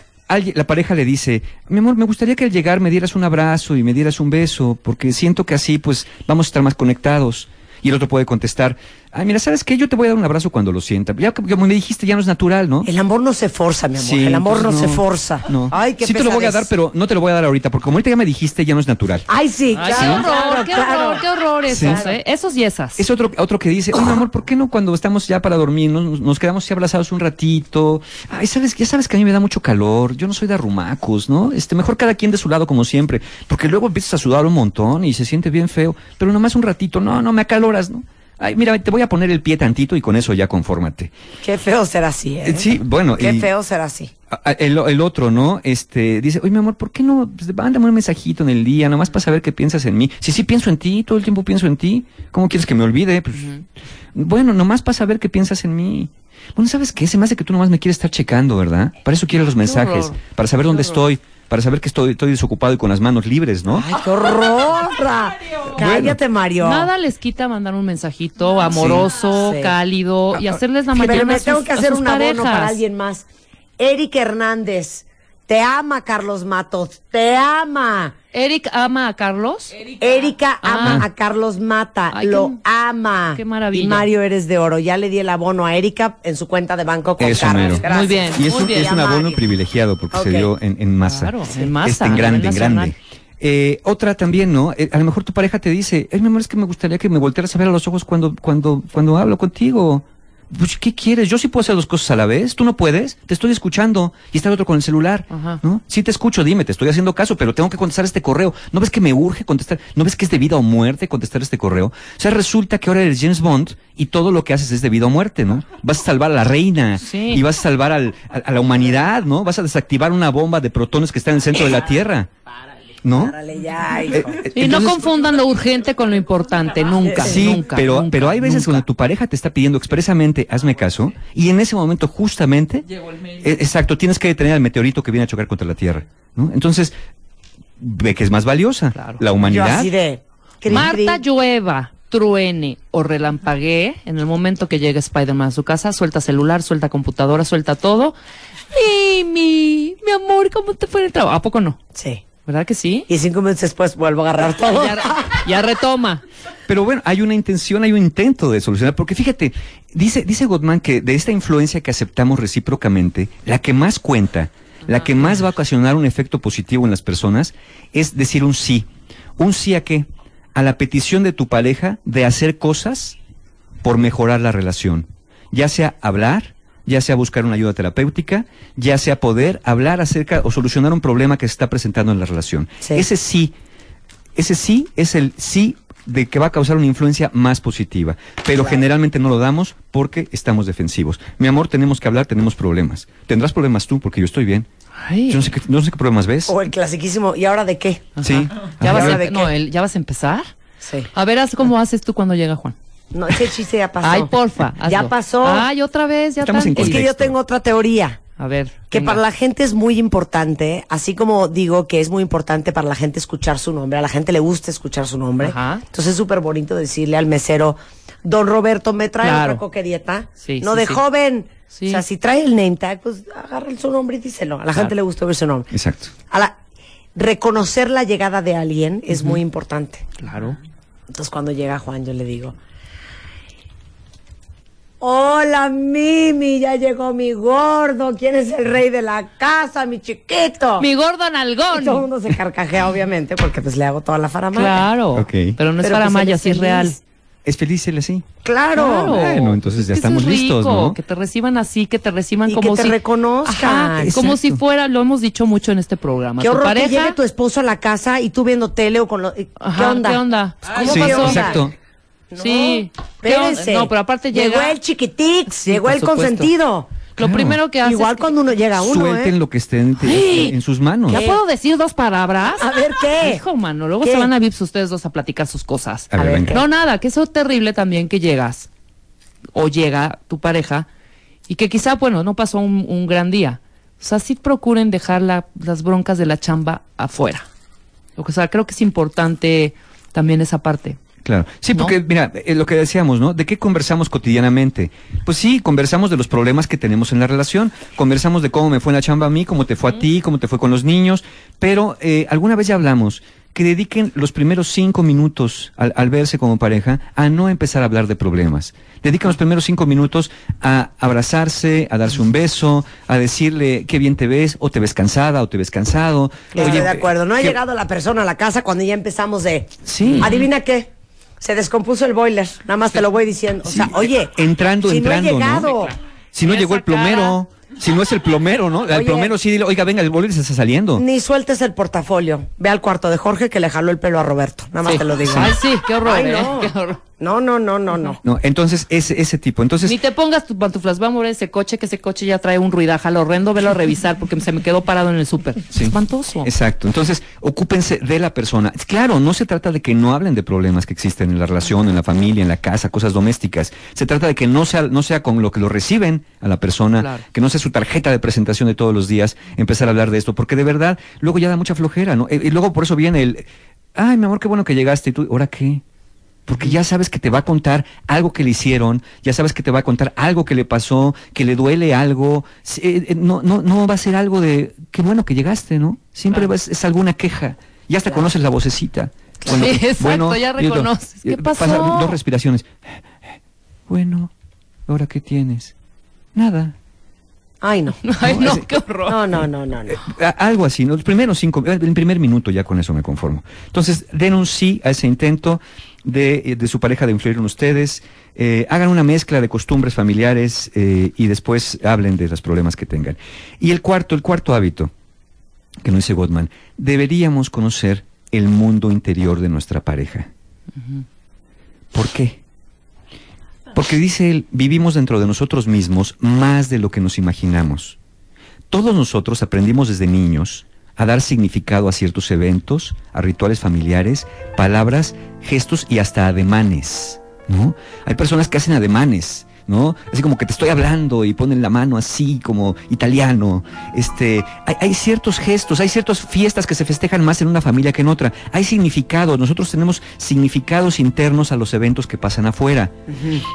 la pareja le dice, mi amor, me gustaría que al llegar me dieras un abrazo y me dieras un beso, porque siento que así pues vamos a estar más conectados. Y el otro puede contestar, ay, mira, ¿sabes qué? Yo te voy a dar un abrazo cuando lo sienta. Ya que- como me dijiste, ya no es natural, ¿no? El amor no se forza, mi amor. Sí, el amor no, entonces se forza. No. Ay, qué sí te lo voy a dar, pero no te lo voy a dar ahorita, porque como ahorita ya me dijiste, ya no es natural. Ay, sí, Ay, claro, qué horror, claro, qué claro. horror, qué horror esos, ¿eh? Esos y esas. Es otro, otro que dice, oye, mi amor, ¿por qué no cuando estamos ya para dormir, nos, nos quedamos así abrazados un ratito? Ay, sabes, ya sabes que a mí me da mucho calor, yo no soy de arrumacos, ¿no? Este, mejor cada quien de su lado como siempre, porque luego empiezas a sudar un montón y se siente bien feo, pero nomás un ratito, no, no me acaloras, ¿no? Ay, mira, te voy a poner el pie tantito y con eso ya confórmate. Qué feo ser así, ¿eh? Eh, sí, bueno, Qué y- feo ser así. El otro, ¿no? Este, dice, oye, mi amor, ¿por qué no? Pues, mándame un mensajito en el día, nomás para saber qué piensas en mí. Si sí pienso en ti, todo el tiempo pienso en ti, ¿cómo quieres que me olvide? Pues, bueno, nomás para saber qué piensas en mí. Bueno, ¿sabes qué? Se me hace que tú nomás me quieres estar checando, ¿verdad? Para eso quiero los mensajes, para saber dónde estoy, para saber que estoy, estoy desocupado y con las manos libres, ¿no? Ay, qué horror. Cállate, Mario. Nada les quita mandar un mensajito amoroso, Sí. cálido y hacerles la mañana pero me a sus- tengo que a hacer sus un abono parejas. para alguien más. Eric Hernández. Te ama, Carlos Matos. Te ama. Eric ama a Carlos. Erika ama Ah. a Carlos Mata. Ay, lo qué- ama. qué maravilla. Y Mario, eres de oro. Ya le di el abono a Erika en su cuenta de banco con Eso Carlos. Muy bien. Y es Muy un, bien. es un Ya, abono privilegiado porque se dio en, en masa. Claro, en masa, Este, en grande, en grande. Eh, otra también, ¿no? Eh, a lo mejor tu pareja te dice, ay, mi amor, es que me gustaría que me voltearas a ver a los ojos cuando, cuando, cuando hablo contigo. Pues, ¿qué quieres? Yo sí puedo hacer dos cosas a la vez. ¿Tú no puedes? Te estoy escuchando. Y está el otro con el celular. Ajá. ¿No? Sí te escucho, dime, te estoy haciendo caso, pero tengo que contestar este correo. ¿No ves que me urge contestar? ¿No ves que es de vida o muerte contestar este correo? O sea, resulta que ahora eres James Bond y todo lo que haces es de vida o muerte, ¿no? Vas a salvar a la reina. Sí. Y vas a salvar al- a, a la humanidad, ¿no? Vas a desactivar una bomba de protones que está en el centro de la Tierra. ¿No? Párale ya, hijo. Eh, eh, Y no confundan lo urgente con lo importante, nunca. Sí, nunca, pero, nunca, pero hay veces nunca. cuando tu pareja te está pidiendo expresamente, hazme caso, y en ese momento justamente, eh, exacto, tienes que detener al meteorito que viene a chocar contra la Tierra, ¿no? Entonces, ve que es más valiosa, Claro. la Yo humanidad. así de. cri, Marta cri. llueva, truene o relampaguee, en el momento que llegue Spider-Man a su casa, suelta celular, suelta computadora, suelta todo. Mimi, mi amor, ¿cómo te fue en el trabajo? ¿A poco no? Sí. ¿Verdad que sí? Y cinco minutos después vuelvo a agarrar todo. Ya, ya retoma. Pero bueno, hay una intención, hay un intento de solucionar, porque fíjate, dice, dice Gottman que de esta influencia que aceptamos recíprocamente, la que más cuenta, la que más va a ocasionar un efecto positivo en las personas, es decir un sí. ¿Un sí a qué? A la petición de tu pareja de hacer cosas por mejorar la relación. Ya sea hablar, ya sea buscar una ayuda terapéutica, ya sea poder hablar acerca o solucionar un problema que se está presentando en la relación. Sí. Ese sí, ese sí es el sí de que va a causar una influencia más positiva, pero generalmente no lo damos porque estamos defensivos. Mi amor, tenemos que hablar, tenemos problemas. Tendrás problemas tú porque yo estoy bien. Ay. Yo no sé qué, no sé qué problemas ves. O el clasiquísimo, ¿y ahora de qué? Sí. ¿Ya Ajá. vas, ¿Y ahora a, de no, el- ¿Ya vas a empezar? Sí. A ver, haz cómo haces tú cuando llega Juan. No, ese chiste ya pasó. Ay, porfa. Ya pasó. Ay, otra vez, ya Estamos en es que yo tengo otra teoría. A ver. Que venga. para la gente es muy importante, así como digo que es muy importante para la gente escuchar su nombre, a la gente le gusta escuchar su nombre. Ajá. Entonces es súper bonito decirle al mesero, don Roberto, ¿me trae Claro. otra coquerieta? Sí, no sí, de sí. joven. Sí. O sea, si trae el name tag, pues agarra su nombre y díselo. A la gente le gusta oír su nombre. Exacto. A la, reconocer la llegada de alguien es muy importante. Claro. Entonces cuando llega Juan yo le digo, hola Mimi, ya llegó mi gordo, ¿quién es el rey de la casa, mi chiquito? Mi gordo Y todo el nalgón. mundo se carcajea obviamente porque pues le hago toda la faramaya. Claro. Ok. Pero no es pues, Maya, él sí es real. ¿Es feliz él así? Claro. Claro. Bueno, entonces ya estamos es listos, ¿no? Que te reciban así, que te reciban Y como que te si reconozcan. Ajá, como si fuera, lo hemos dicho mucho en este programa. Qué tu horror pareja, que llegue tu esposo a la casa y tú viendo tele o con lo... ¿Qué Ajá, onda? ¿Qué onda? ¿Cómo sí, pasó? exacto. No, Sí. Espérese. No, pero aparte Llegó llega- el chiquitix, Sí, llegó el consentido. Lo primero que hace Igual es que- cuando uno llega a uno, Suelten ¿eh? lo que esté en, en sus manos. ¿Ya puedo decir dos palabras? A ver, ¿qué? Hijo, mano, luego ¿Qué? se van a Vips ustedes dos a platicar sus cosas. A ver, A ver, venga. No, nada, que eso es terrible también que llegas o llega tu pareja y que quizá, bueno, no pasó un, un gran día. O sea, sí procuren dejar la- las broncas de la chamba afuera. O sea, creo que es importante también esa parte. Claro. Sí, ¿No? porque, mira, eh, lo que decíamos, ¿no? ¿De qué conversamos cotidianamente? Pues sí, conversamos de los problemas que tenemos en la relación, conversamos de cómo me fue en la chamba a mí, cómo te fue a ti, cómo te fue con los niños, pero eh, alguna vez ya hablamos que dediquen los primeros cinco minutos al, al verse como pareja a no empezar a hablar de problemas. Dediquen los primeros cinco minutos a abrazarse, a darse un beso, a decirle qué bien te ves, o te ves cansada, o te ves cansado. Estoy Oye, de acuerdo. No ha ¿qué- llegado la persona a la casa cuando ya empezamos de. Sí. Adivina qué. Se descompuso el boiler. Nada más te lo voy diciendo. O sea, oye. entrando, si entrando, no llegado. Si no llegó el plomero, si no es el plomero, ¿no? Al Oye. plomero sí dile, oiga, venga, el boiler se está saliendo. Ni sueltes el portafolio. Ve al cuarto de Jorge que le jaló el pelo a Roberto. Nada más Sí. te lo digo. Ay, sí, qué horror, Ay, ¿eh? no. Qué horror. No, no, no, no, no. No, entonces ese, ese tipo. Entonces, Ni te pongas tus pantuflas, va a mover ese coche, que ese coche ya trae un ruidaja, lo horrendo, velo a revisar porque se me quedó parado en el súper. Sí. Espantoso. Exacto. Entonces, ocúpense de la persona. Claro, no se trata de que no hablen de problemas que existen en la relación, en la familia, en la casa, cosas domésticas. Se trata de que no sea, no sea con lo que lo reciben a la persona, Claro. que no su tarjeta de presentación de todos los días, empezar a hablar de esto, porque de verdad, luego ya da mucha flojera, ¿no? Y luego por eso viene el, ay, mi amor, qué bueno que llegaste, y tú, ¿ahora qué? Porque ya sabes que te va a contar algo que le hicieron, ya sabes que te va a contar algo que le pasó, que le duele algo. Eh, eh, no, no, no va a ser algo de qué bueno que llegaste, ¿no? Siempre a- es alguna queja. Ya hasta conoces la vocecita. Sí, exacto, ya reconoces. ¿Qué eh, pasa pasó? dos respiraciones. Bueno, ¿ahora qué tienes? Nada. Ay, no. Ay, no, qué horror. No, no, no, no, no. A- Algo así, ¿no? Los primeros cinco, eh, el primer minuto ya con eso me conformo. Entonces, den un sí a ese intento de, eh, de su pareja de influir en ustedes, eh, hagan una mezcla de costumbres familiares eh, y después hablen de los problemas que tengan. Y el cuarto, el cuarto hábito, que no dice Gottman, deberíamos conocer el mundo interior de nuestra pareja. ¿Por qué? Porque dice él, vivimos dentro de nosotros mismos más de lo que nos imaginamos. Todos nosotros aprendimos desde niños a dar significado a ciertos eventos, a rituales familiares, palabras, gestos y hasta ademanes, ¿no? Hay personas que hacen ademanes, ¿no? Así como que te estoy hablando y ponen la mano así como italiano. Este, hay, hay ciertos gestos, hay ciertas fiestas que se festejan más en una familia que en otra. Hay significados, nosotros tenemos significados internos a los eventos que pasan afuera.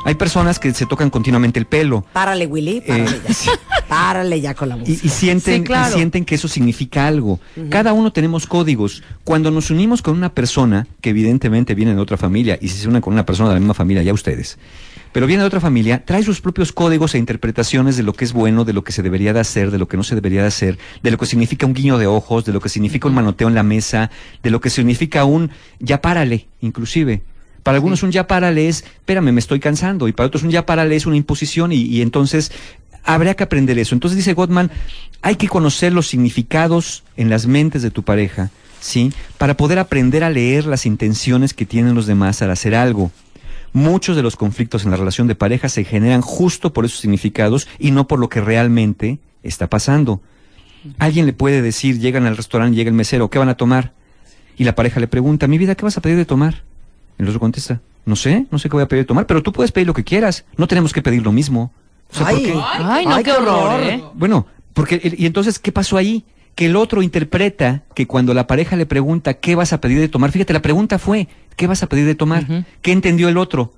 Hay personas que se tocan continuamente el pelo. Párale, Willy. Párale Eh, ya. Párale ya con la música. y sienten, Sí, claro. y sienten que eso significa algo. Cada uno tenemos códigos. Cuando nos unimos con una persona, que evidentemente viene de otra familia, y si se unen con una persona de la misma familia, ya ustedes, pero viene de otra familia, trae sus propios códigos e interpretaciones de lo que es bueno, de lo que se debería de hacer, de lo que no se debería de hacer, de lo que significa un guiño de ojos, de lo que significa un manoteo en la mesa, de lo que significa un ya párale, inclusive. Para algunos un ya párale es, espérame, me estoy cansando, y para otros un ya párale es una imposición, y, y entonces Habría que aprender eso. Entonces dice Gottman, hay que conocer los significados en las mentes de tu pareja, ¿sí? Para poder aprender a leer las intenciones que tienen los demás al hacer algo. Muchos de los conflictos en la relación de pareja se generan justo por esos significados y no por lo que realmente está pasando. Alguien le puede decir, llegan al restaurante, llega el mesero, ¿qué van a tomar? Y la pareja le pregunta, mi vida, ¿qué vas a pedir de tomar? El otro contesta, no sé, no sé qué voy a pedir de tomar, pero tú puedes pedir lo que quieras, no tenemos que pedir lo mismo. O sea, ¿por Ay. qué? Ay, no, Ay, qué qué horror, horror. ¿eh? Bueno, porque, y entonces, ¿qué pasó ahí? Que el otro interpreta que cuando la pareja le pregunta, ¿qué vas a pedir de tomar? Fíjate, la pregunta fue, ¿qué vas a pedir de tomar? ¿Qué entendió el otro?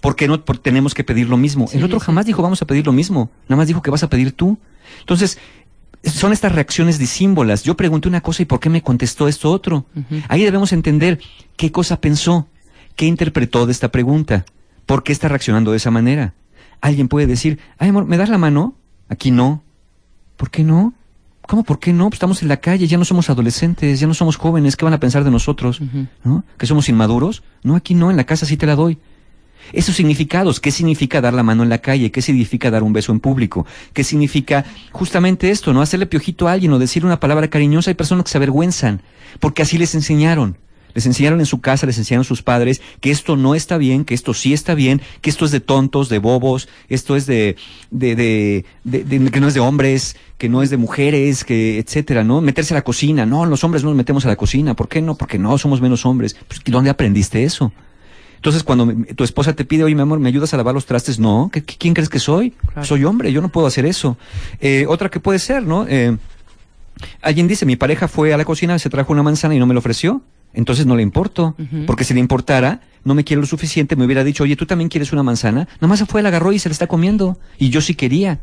Porque no por- tenemos que pedir lo mismo. el otro jamás dijo, vamos a pedir lo mismo. Nada más dijo que vas a pedir tú. Entonces, son estas reacciones disímbolas. Yo pregunté una cosa y ¿por qué me contestó esto otro? Ahí debemos entender qué cosa pensó, qué interpretó de esta pregunta, por qué está reaccionando de esa manera. Alguien puede decir, ay amor, ¿me das la mano? Aquí no. ¿Por qué no? ¿Cómo por qué no? Pues estamos en la calle, ya no somos adolescentes, ya no somos jóvenes, ¿qué van a pensar de nosotros? ¿No? ¿Que somos inmaduros? No, aquí no, en la casa sí te la doy. Esos significados, ¿qué significa dar la mano en la calle? ¿Qué significa dar un beso en público? ¿Qué significa justamente esto, no hacerle piojito a alguien o decir una palabra cariñosa? Hay personas que se avergüenzan, porque así les enseñaron. Les enseñaron en su casa, les enseñaron sus padres que esto no está bien, que esto sí está bien, que esto es de tontos, de bobos, esto es de, de, de, de- que no es de hombres, que no es de mujeres, que etcétera, ¿no? Meterse a la cocina, no, los hombres no nos metemos a la cocina, ¿por qué no? Porque no, somos menos hombres. Pues, ¿Dónde aprendiste eso? Entonces, cuando me- tu esposa te pide, oye, mi amor, ¿me ayudas a lavar los trastes? No, ¿qué- qué- ¿quién crees que soy? Claro. Soy hombre, yo no puedo hacer eso. Eh, otra que puede ser, ¿no? Eh, alguien dice, mi pareja fue a la cocina, se trajo una manzana y no me la ofreció. Entonces no le importo, porque si le importara, no me quiere lo suficiente, me hubiera dicho, oye, tú también quieres una manzana. Nada más se fue, la agarró y se la está comiendo. Y yo sí quería.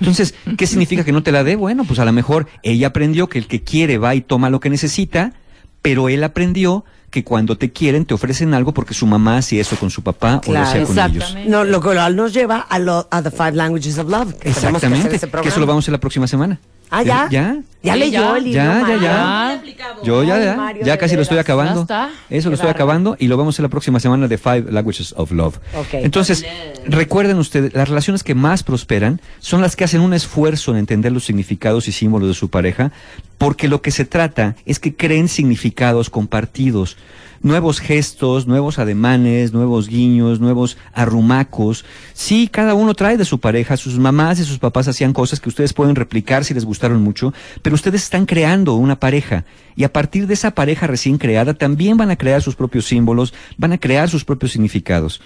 Entonces, ¿qué significa que no te la dé? Bueno, pues a lo mejor ella aprendió que el que quiere va y toma lo que necesita, pero él aprendió que cuando te quieren te ofrecen algo porque su mamá hacía eso con su papá o lo hacía con ellos. exactamente. No, lo cual nos lleva a, lo, a The Five Languages of Love. Que tenemos que hacer Exactamente, ese que eso lo vamos a hacer la próxima semana. Ah, ¿ya? ¿Ya? ¿Ya Sí, leyó el libro? Ya, ya, Mario? ya. Yo ya, ya, ya casi lo estoy acabando. Eso lo estoy acabando y lo vamos a hacer la próxima semana de Five Languages of Love. Entonces, recuerden ustedes, las relaciones que más prosperan son las que hacen un esfuerzo en entender los significados y símbolos de su pareja, porque lo que se trata es que creen significados compartidos. Nuevos gestos, nuevos ademanes, nuevos guiños, nuevos arrumacos. Sí, cada uno trae de su pareja, sus mamás y sus papás hacían cosas que ustedes pueden replicar si les gustaron mucho, pero ustedes están creando una pareja y a partir de esa pareja recién creada también van a crear sus propios símbolos, van a crear sus propios significados.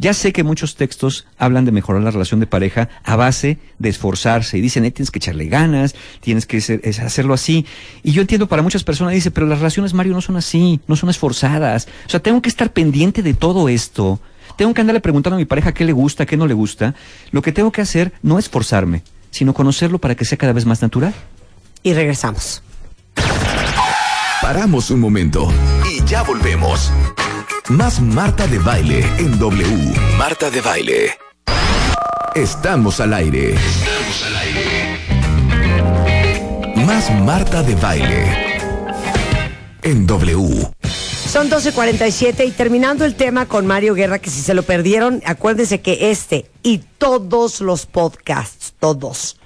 Ya sé que muchos textos hablan de mejorar la relación de pareja a base de esforzarse y dicen, eh, tienes que echarle ganas, tienes que hacerlo así. Y yo entiendo para muchas personas, dice, pero las relaciones, Mario, no son así, no son esforzadas. O sea, tengo que estar pendiente de todo esto. Tengo que andarle preguntando a mi pareja qué le gusta, qué no le gusta. Lo que tengo que hacer no es forzarme, sino conocerlo para que sea cada vez más natural. Y regresamos. Paramos un momento y ya volvemos. Más Marta de Baile en W. Marta de Baile. Estamos al aire. Estamos al aire. Más Marta de Baile en W. Son 12.47 y terminando el tema con Mario Guerra, que si se lo perdieron, acuérdense que este y todos los podcasts, todos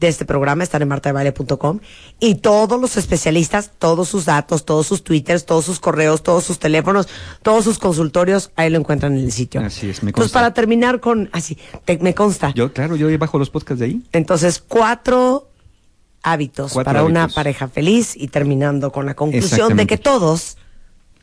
de este programa están en martadebaile.com y todos los especialistas, todos sus datos, todos sus twitters, todos sus correos, todos sus teléfonos, todos sus consultorios, ahí lo encuentran en el sitio. Así es, me Entonces, consta. para terminar con, así, te- me consta. Yo, claro, yo bajo los podcasts de ahí. Entonces, cuatro hábitos Cuatro para una pareja feliz y terminando con la conclusión de que todos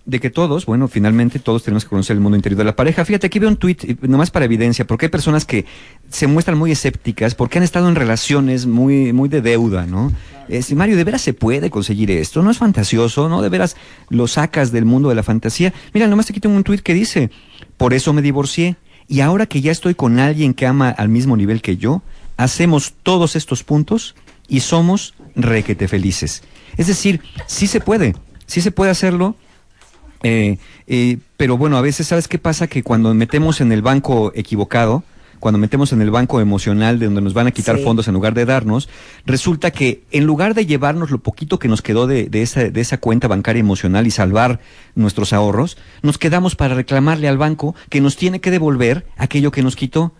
de que todos, bueno, finalmente todos tenemos que conocer el mundo interior de la pareja. Fíjate, aquí veo un tuit, eh, nomás para evidencia, porque hay personas que se muestran muy escépticas, porque han estado en relaciones muy, muy de deuda, ¿no? Eh, si, Mario, ¿de veras se puede conseguir esto? ¿No es fantasioso? ¿No? ¿De veras lo sacas del mundo de la fantasía? Mira, nomás aquí tengo un tuit que dice, por eso me divorcié, y ahora que ya estoy con alguien que ama al mismo nivel que yo, hacemos todos estos puntos y somos requete felices. Es decir, sí se puede, sí se puede hacerlo, eh, eh, pero bueno, a veces, ¿sabes qué pasa? Que cuando metemos en el banco equivocado, cuando metemos en el banco emocional de donde nos van a quitar Sí. fondos en lugar de darnos, resulta que en lugar de llevarnos lo poquito que nos quedó de, de esa, de esa cuenta bancaria emocional y salvar nuestros ahorros, nos quedamos para reclamarle al banco que nos tiene que devolver aquello que nos quitó.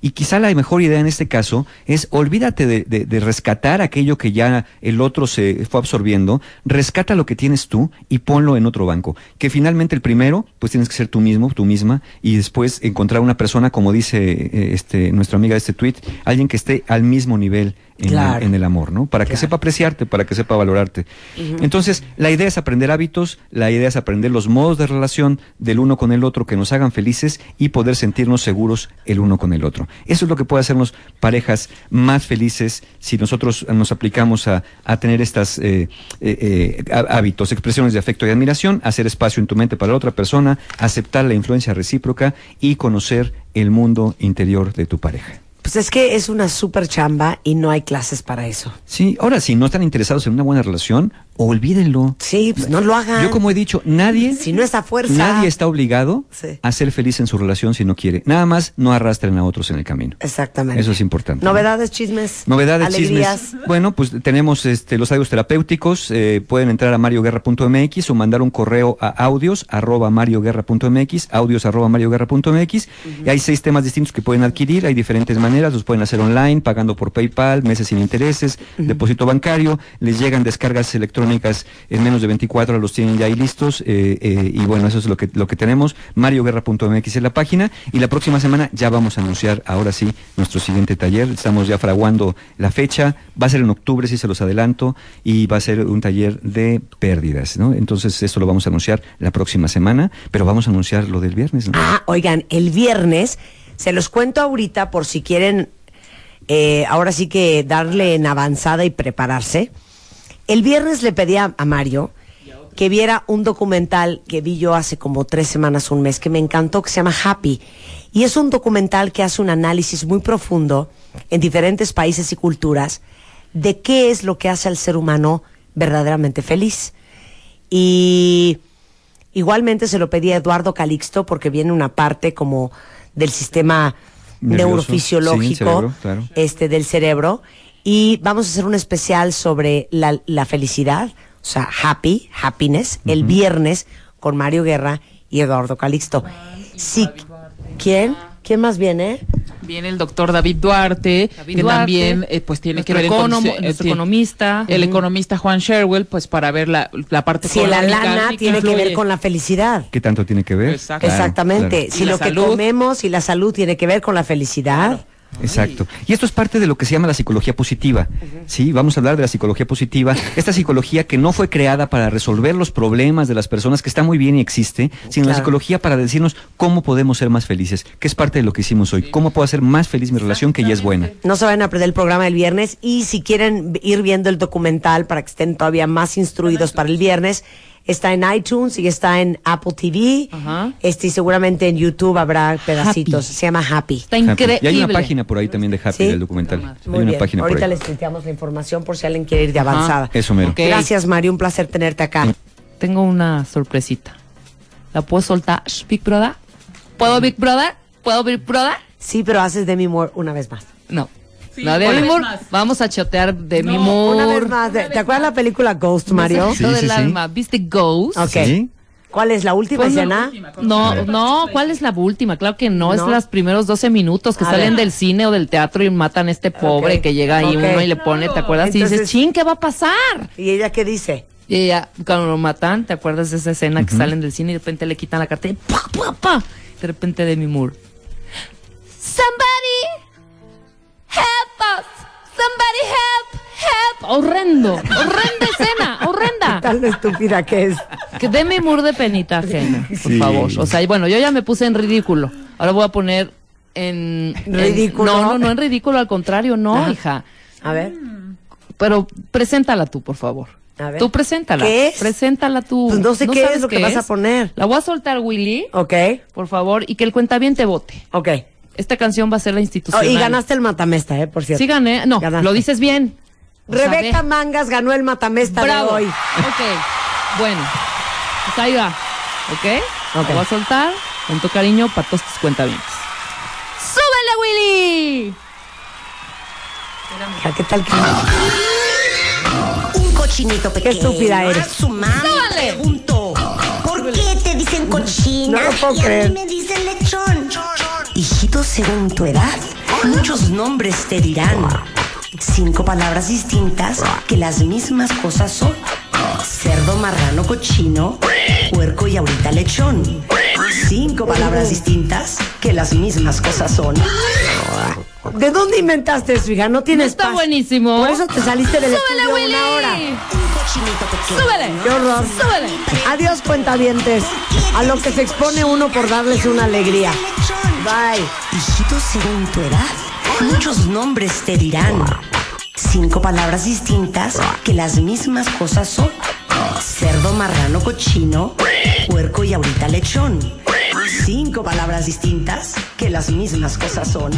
Y quizá la mejor idea en este caso es olvídate de, rescatar aquello que ya el otro se fue absorbiendo, rescata lo que tienes tú y ponlo en otro banco. Que finalmente el primero, pues tienes que ser tú mismo, tú misma, y después encontrar una persona, como dice eh, este, nuestra amiga de este tweet, alguien que esté al mismo nivel en, el amor, ¿no? Para que sepa apreciarte, para que sepa valorarte. Entonces, la idea es aprender hábitos, la idea es aprender los modos de relación del uno con el otro que nos hagan felices y poder sentirnos seguros el uno con el otro. Eso es lo que puede hacernos parejas más felices si nosotros nos aplicamos a, a tener estas eh, eh, eh, há- hábitos, expresiones de afecto y admiración, hacer espacio en tu mente para la otra persona, aceptar la influencia recíproca y conocer el mundo interior de tu pareja. Pues es que es una super chamba y no hay clases para eso. Sí, ahora si no están interesados en una buena relación, olvídenlo. Sí, pues no lo hagan. Yo como he dicho, nadie, Si no es a fuerza. nadie está obligado Sí. a ser feliz en su relación si no quiere. Nada más no arrastren a otros en el camino. Exactamente. Eso es importante. Novedades, chismes. Novedades, alegrías. chismes. Bueno, pues tenemos este, los audios terapéuticos. eh, pueden entrar a marioguerra.mx o mandar un correo a audios arroba marioguerra.mx, audios arroba marioguerra.mx. Y hay seis temas distintos que pueden adquirir. Hay diferentes maneras. Los pueden hacer online, pagando por PayPal, meses sin intereses, depósito bancario. Les llegan descargas electrónicas en menos de 24 horas, los tienen ya ahí listos. eh, eh, y bueno, eso es lo que, lo que tenemos. marioguerra.mx es la página. Y la próxima semana ya vamos a anunciar, ahora sí, nuestro siguiente taller. Estamos ya fraguando la fecha. Va a ser en octubre, si se los adelanto. Y va a ser un taller de pérdidas, ¿no? Entonces, esto lo vamos a anunciar la próxima semana. Pero vamos a anunciar lo del viernes. Ah, oigan, el viernes, se los cuento ahorita por si quieren, eh, ahora sí que darle en avanzada y prepararse. El viernes le pedí a, a Mario que viera un documental que vi yo hace como tres semanas, un mes, que me encantó, que se llama Happy. Y es un documental que hace un análisis muy profundo en diferentes países y culturas de qué es lo que hace al ser humano verdaderamente feliz. Y igualmente se lo pedí a Eduardo Calixto porque viene una parte como del sistema Nervioso, neurofisiológico sí, cerebro, claro. este del cerebro y vamos a hacer un especial sobre la, la felicidad, o sea, happy, happiness, el viernes con Mario Guerra y Eduardo Calixto. Sí, ¿quién? ¿Quién más viene? Viene el doctor David Duarte, David que Duarte, también eh, pues tiene que ver con- economo- eh, nuestro sí. economista. El economista Juan Sherwell, pues para ver la, la parte Si la lana tiene que ver con la felicidad. ¿Qué tanto tiene que ver? Exacto. Exactamente. claro. Si lo que comemos y la salud tiene que ver con la felicidad. Exacto. Y esto es parte de lo que se llama la psicología positiva. Sí, vamos a hablar de la psicología positiva. Esta psicología que no fue creada para resolver los problemas de las personas, que está muy bien y existe, sino la psicología para decirnos cómo podemos ser más felices, que es parte de lo que hicimos hoy. ¿Cómo puedo hacer más feliz mi relación que ya es buena? No se vayan a perder el programa del viernes y si quieren ir viendo el documental para que estén todavía más instruidos para el viernes, está en iTunes y está en Apple TV. Ajá. Este, y seguramente en YouTube habrá pedacitos. Happy. Se llama Happy. Está increíble. Y hay una página por ahí también de Happy ¿Sí? del documental. Hay una bien. página por Ahorita ahí. les tuiteamos la información por si alguien quiere ir de Ajá. avanzada. Eso mero. Ok. Gracias, Mario. Un placer tenerte acá. Tengo una sorpresita. ¿La puedo soltar, Shh, Big Brother? ¿Puedo, Big Brother? ¿Puedo, Big Brother? Sí, pero haces Demi Moore una vez más. No. Sí, la de más. vamos a chotear de mi No, Moore. Una vez más. ¿Te, acuerdas la película Ghost, Mario? Sí, del sí. alma. ¿Viste Ghost? Ok. ¿Sí? ¿Cuál es la última Pues escena? No, no, ¿cuál es la última? Claro que no, es los primeros 12 minutos que A salen ver. del cine o del teatro y matan a este pobre que llega ahí uno y le pone, ¿te acuerdas? y dices, ching, ¿qué va a pasar? ¿Y ella qué dice? Y ella, cuando lo matan, ¿te acuerdas de esa escena que salen del cine y de repente le quitan la cartera y ¡pa, pa, pa! De repente Demi Moore. Somebody help us. Somebody help, help. Horrendo, horrenda escena, horrenda. Tan estúpida que es. Que Demi Moore de penita ajena, por Sí. favor. O sea, bueno, yo ya me puse en ridículo. Ahora voy a poner en... en- ¿Ridículo? no, no, no en ridículo, al contrario, no, Ajá. hija. A ver. Pero preséntala tú, por favor. A ver. Tú preséntala. ¿Qué es? Preséntala tú. Pues no sé qué sabes es lo que vas a poner. La voy a soltar, Willy, Ok, por favor, y que el cuentaviente vote. ok. Esta canción va a ser la Oh, institucional. y ganaste el matamesta, ¿eh? Por cierto. Sí gané. No, Ganaste. lo dices bien. Rebeca. Mangas ganó el matamesta Bravo. de hoy. Ok. Bueno. Pues ahí va. ¿Ok? Ok. La voy a soltar con tu cariño para todos tus cuentavientes. ¡Súbele, Willy! Hija, ¿Qué tal que Un cochinito pequeño. estúpida eres. A su ¿por qué te dicen cochina? No lo puedo y a creer. mí me dicen lechón. Según tu edad, Muchos nombres te dirán. Cinco palabras distintas que las mismas cosas son. Cerdo, marrano, cochino, puerco y ahorita lechón. Cinco palabras distintas que las mismas cosas son. ¿De dónde inventaste eso, hija? No tienes Está paz. buenísimo. Por eso te saliste del ¡Súbele, estudio Willy! una hora. ¡Súbele! Qué horror. ¡Súbele! Adiós, cuentavientes. A lo que se expone uno por darles una alegría. Bye. Hijito, según tu edad, muchos nombres te dirán. Cinco palabras distintas que las mismas cosas son. Cerdo, marrano, cochino, puerco y ahorita lechón. Cinco palabras distintas que las mismas cosas son.